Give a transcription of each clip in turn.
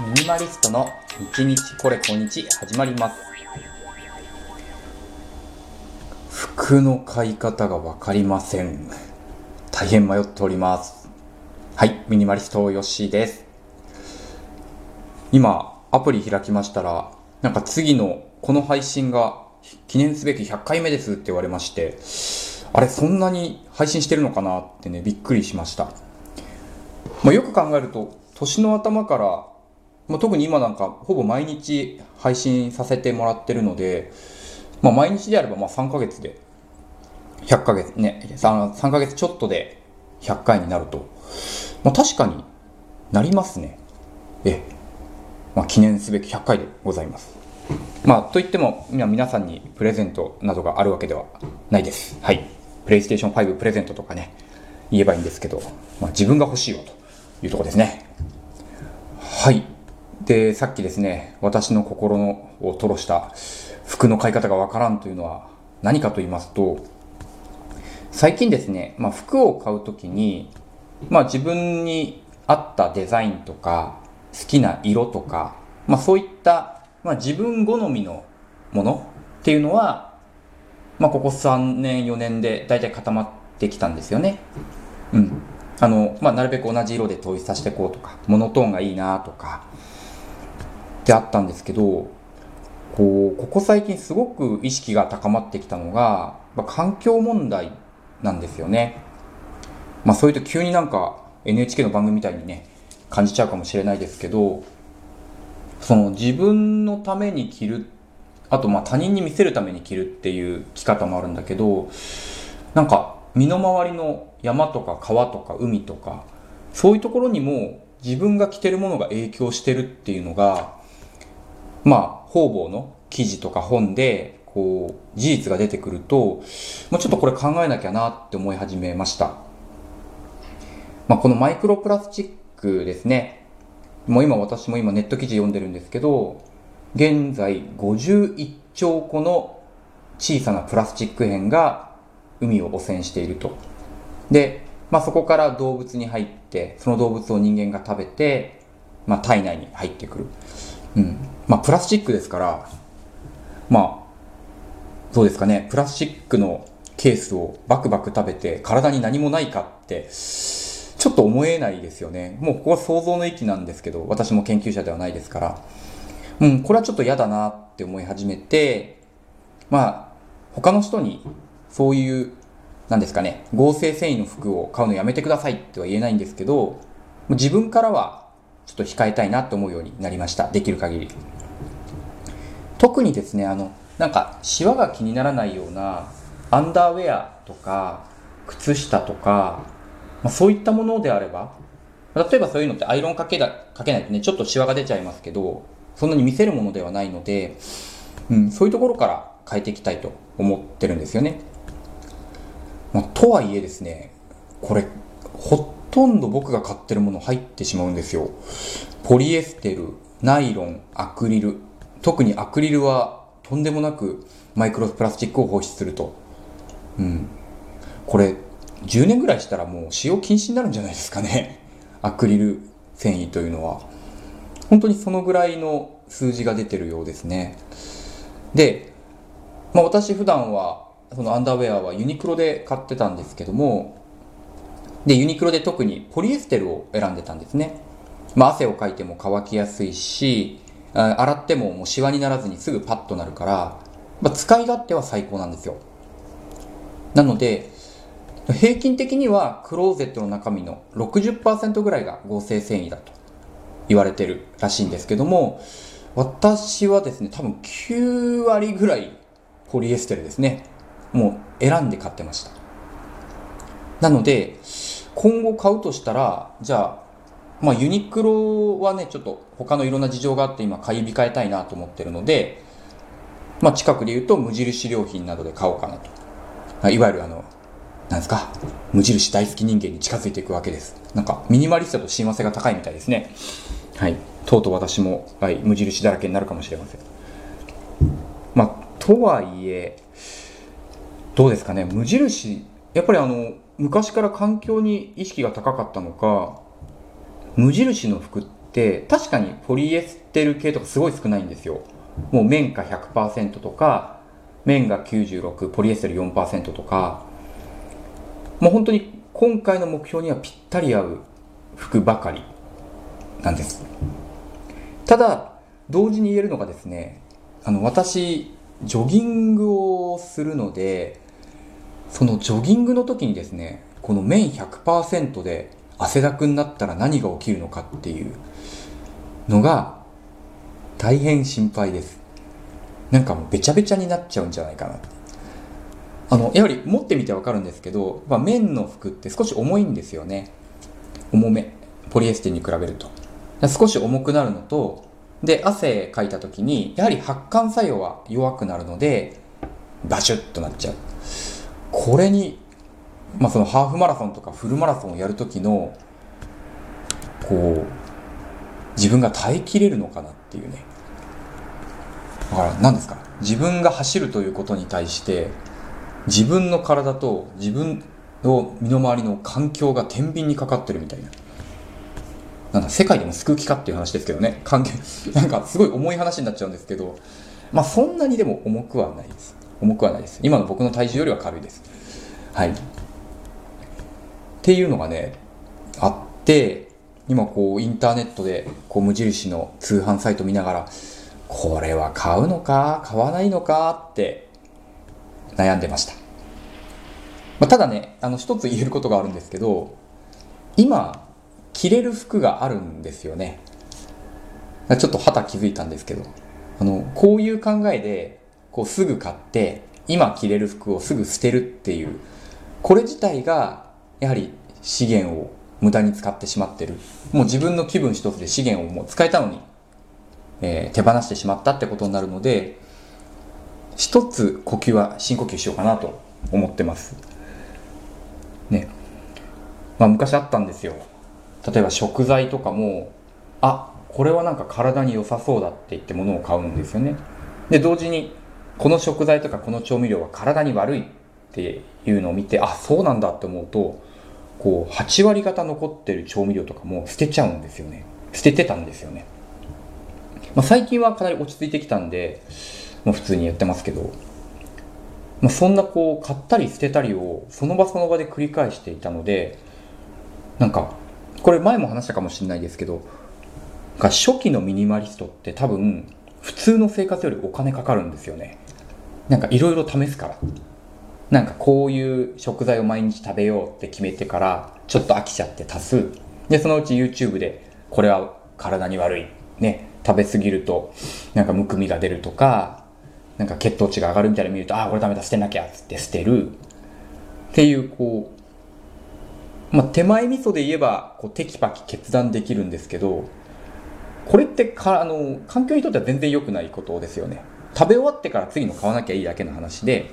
ミニマリストの日日これ今日始まります。服の買い方が分かりません。大変迷っております。はいミニマリストヨッシーです。今アプリ開きましたらなんか次のこの配信が記念すべき100回目ですって言われましてあれそんなに配信してるのかなってねびっくりしました。まあ、よく考えると年の頭から、まあ、特に今なんかほぼ毎日配信させてもらってるので、まあ、毎日であればまあ3ヶ月で100ヶ月ね 3, 3ヶ月ちょっとで100回になると、まあ、確かになりますね。え、まあ、記念すべき100回でございます。まあといっても皆さんにプレゼントなどがあるわけではないです。はい。プレイステーション5プレゼントとかね言えばいいんですけど、まあ、自分が欲しいよというとこですね。はい。で、さっきですね、私の心のを吐露した服の買い方がわからんというのは何かと言いますと、最近ですね、まあ、服を買うときに、まあ、自分に合ったデザインとか、好きな色とか、まあ、そういった、まあ、自分好みのものっていうのは、まあ、ここ3年、4年で大体固まってきたんですよね。うん。あの、まあ、なるべく同じ色で統一させていこうとか、モノトーンがいいなとか、ってあったんですけど、こう、ここ最近すごく意識が高まってきたのが、まあ、環境問題なんですよね。まあそういうと急になんか NHK の番組みたいにね、感じちゃうかもしれないですけど、その自分のために着る、あとまあ他人に見せるために着るっていう着方もあるんだけど、なんか身の回りの山とか川とか海とかそういうところにも自分が着てるものが影響してるっていうのがまあ方々の記事とか本でこう事実が出てくると、まあ、ちょっとこれ考えなきゃなって思い始めました。まあ、このマイクロプラスチックですね。もう今私も今ネット記事読んでるんですけど、現在51兆個の小さなプラスチック片が海を汚染していると。で、まあ、そこから動物に入って、その動物を人間が食べて、まあ、体内に入ってくる。うん。まあ、プラスチックですから、まあ、どうですかね、プラスチックのケースをバクバク食べて体に何もないかって、ちょっと思えないですよね。もうここは想像の域なんですけど、私も研究者ではないですから。うん、これはちょっと嫌だなって思い始めて、まあ、他の人にそういう何ですかね、合成繊維の服を買うのやめてくださいっては言えないんですけど、自分からはちょっと控えたいなと思うようになりました。できる限り。特にですね、あの、なんか、シワが気にならないような、アンダーウェアとか、靴下とか、まあ、そういったものであれば、例えばそういうのってアイロンかけだかけないとね、ちょっとシワが出ちゃいますけど、そんなに見せるものではないので、うん、そういうところから変えていきたいと思ってるんですよね。まあ、とはいえですね、これ、ほとんど僕が買ってるもの入ってしまうんですよ。ポリエステル、ナイロン、アクリル。特にアクリルはとんでもなくマイクロプラスチックを放出すると。うん。これ、10年ぐらいしたらもう使用禁止になるんじゃないですかね。アクリル繊維というのは。本当にそのぐらいの数字が出てるようですね。で、まあ私普段はそのアンダーウェアはユニクロで買ってたんですけども、で、ユニクロで特にポリエステルを選んでたんですね。まあ、汗をかいても乾きやすいし、洗ってももうシワにならずにすぐパッとなるから、まあ、使い勝手は最高なんですよ。なので、平均的にはクローゼットの中身の60%ぐらいが合成繊維だと言われてるらしいんですけども、私はですね、多分9割ぐらいポリエステルですね。もう選んで買ってました。なので、今後買うとしたら、じゃあ、まあユニクロはね、ちょっと他のいろんな事情があって今買い控えたいなと思ってるので、まあ近くで言うと無印良品などで買おうかなと。いわゆるあの、なんですか、無印大好き人間に近づいていくわけです。なんかミニマリストと親和性が高いみたいですね。はい。とうとう私も、はい、無印だらけになるかもしれません。まあ、とはいえ、どうですかね無印やっぱりあの昔から環境に意識が高かったのか無印の服って確かにポリエステル系とかすごい少ないんですよ。もう綿花100%とか綿が96ポリエステル4%とか。もう本当に今回の目標にはぴったり合う服ばかりなんです。ただ同時に言えるのがですねあの私ジョギングをするのでそのジョギングの時にですねこの綿100%で汗だくになったら何が起きるのかっていうのが大変心配です。なんかもうべちゃべちゃになっちゃうんじゃないかなあのやはり持ってみてわかるんですけど、まあ、綿の服って少し重いんですよね。重め。ポリエステルに比べると。少し重くなるのとで汗かいた時にやはり発汗作用は弱くなるのでバシュッとなっちゃう。これにまあ、そのハーフマラソンとかフルマラソンをやる時のこう自分が耐えきれるのかなっていうね。だから何ですか？自分が走るということに対して自分の体と自分の身の回りの環境が天秤にかかってるみたいな。なんだ世界でも救う気かっていう話ですけどね。関係なんかすごい重い話になっちゃうんですけどまあそんなにでも重くはないです。重くはないです。今の僕の体重よりは軽いです。はい。っていうのがねあって今こうインターネットでこう無印の通販サイト見ながらこれは買うのか買わないのかって悩んでました、まあ、ただねあの一つ言えることがあるんですけど今着れる服があるんですよね。ちょっと旗気づいたんですけどあのこういう考えでこうすぐ買って今着れる服をすぐ捨てるっていうこれ自体がやはり資源を無駄に使ってしまってる。もう自分の気分一つで資源をもう使えたのに、えー、手放してしまったってことになるので一つ呼吸は深呼吸しようかなと思ってます。ね。まあ昔あったんですよ。例えば食材とかもあこれはなんか体に良さそうだって言って物を買うんですよね。で同時にこの食材とかこの調味料は体に悪いっていうのを見てあそうなんだって思うとこう8割方残ってる調味料とかも捨てちゃうんですよね。捨ててたんですよね、まあ、最近はかなり落ち着いてきたんでもう普通にやってますけど、まあ、そんなこう買ったり捨てたりをその場その場で繰り返していたのでなんかこれ前も話したかもしれないですけど初期のミニマリストって多分普通の生活よりお金かかるんですよね。なんかいろいろ試すから。なんかこういう食材を毎日食べようって決めてからちょっと飽きちゃって足すでそのうち YouTube でこれは体に悪い。ね食べ過ぎるとなんかむくみが出るとかなんか血糖値が上がるみたいなの見るとああこれダメだ捨てなきゃっつって捨てる。っていうこうまあ手前味噌で言えばこうテキパキ決断できるんですけどこれってかあの環境にとっては全然良くないことですよね。食べ終わってから次の買わなきゃいいだけの話で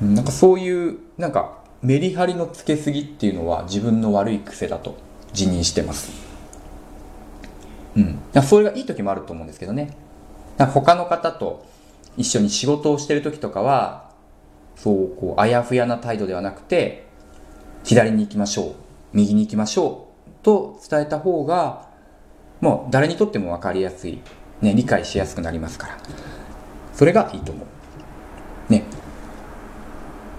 なんかそういうなんかメリハリのつけすぎっていうのは自分の悪い癖だと自認してます。うん。それがいい時もあると思うんですけどね。他の方と一緒に仕事をしてる時とかはそうこうあやふやな態度ではなくて左に行きましょう右に行きましょうと伝えた方がもう誰にとっても分かりやすい、ね、理解しやすくなりますから。それがいいと思う。ね。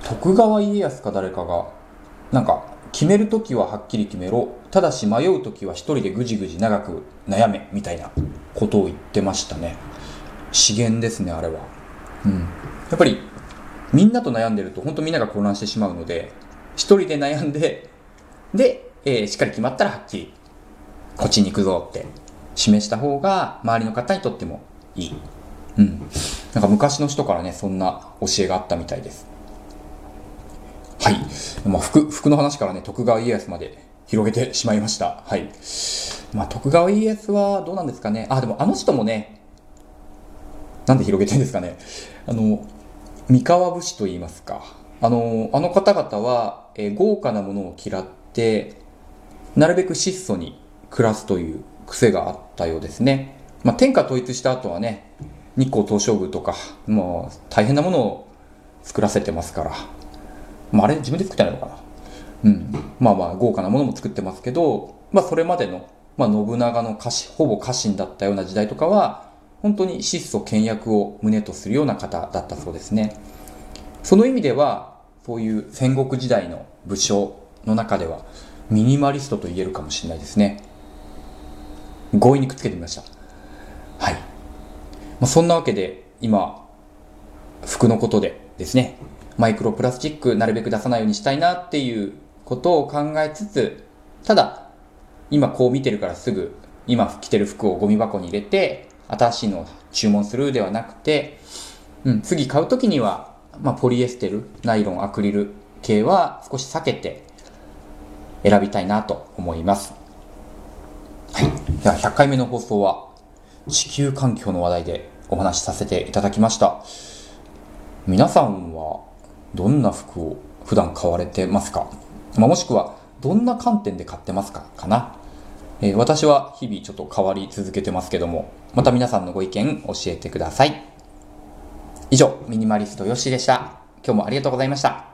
徳川家康か誰かがなんか決める時ははっきり決めろ。ただし迷う時は一人でぐじぐじ長く悩めみたいなことを言ってましたね。資源ですねあれは。うん。やっぱりみんなと悩んでると本当みんなが混乱してしまうので一人で悩んでで、えー、しっかり決まったらはっきり。こっちに行くぞって。示した方が周りの方にとってもいいうんなんか昔の人からねそんな教えがあったみたいですはい。まあ、服、服の話からね、徳川家康まで広げてしまいました。はい。まあ、徳川家康はどうなんですかね。あ、でもあの人もね、なんで広げてんですかね。あの、三河武士と言いますか。あの、あの方々は、えー、豪華なものを嫌って、なるべく質素に暮らすという癖があったようですね。まあ、天下統一した後はね、日光東照宮とか、もう大変なものを作らせてますから、まあ、あれ自分で作ってないのかな。うん。まあまあ豪華なものも作ってますけど、まあそれまでの、まあ、信長の家臣、ほぼ家臣だったような時代とかは、本当に質素倹約を旨とするような方だったそうですね。その意味では、そういう戦国時代の武将の中では、ミニマリストと言えるかもしれないですね。強引にくっつけてみました。はい。まあ、そんなわけで、今、服のことでですね、マイクロプラスチックなるべく出さないようにしたいなっていうことを考えつつ、ただ、今こう見てるからすぐ、今着てる服をゴミ箱に入れて、新しいのを注文するではなくて、うん、次買うときには、まあ、ポリエステル、ナイロン、アクリル系は少し避けて選びたいなと思います。はい。では、100回目の放送は、地球環境の話題でお話しさせていただきました。皆さんはどんな服を普段買われてますか、まあ、もしくはどんな観点で買ってますか？かな、えー、私は日々ちょっと変わり続けてますけども、また皆さんのご意見教えてください。以上、ミニマリストヨッシーでした。今日もありがとうございました。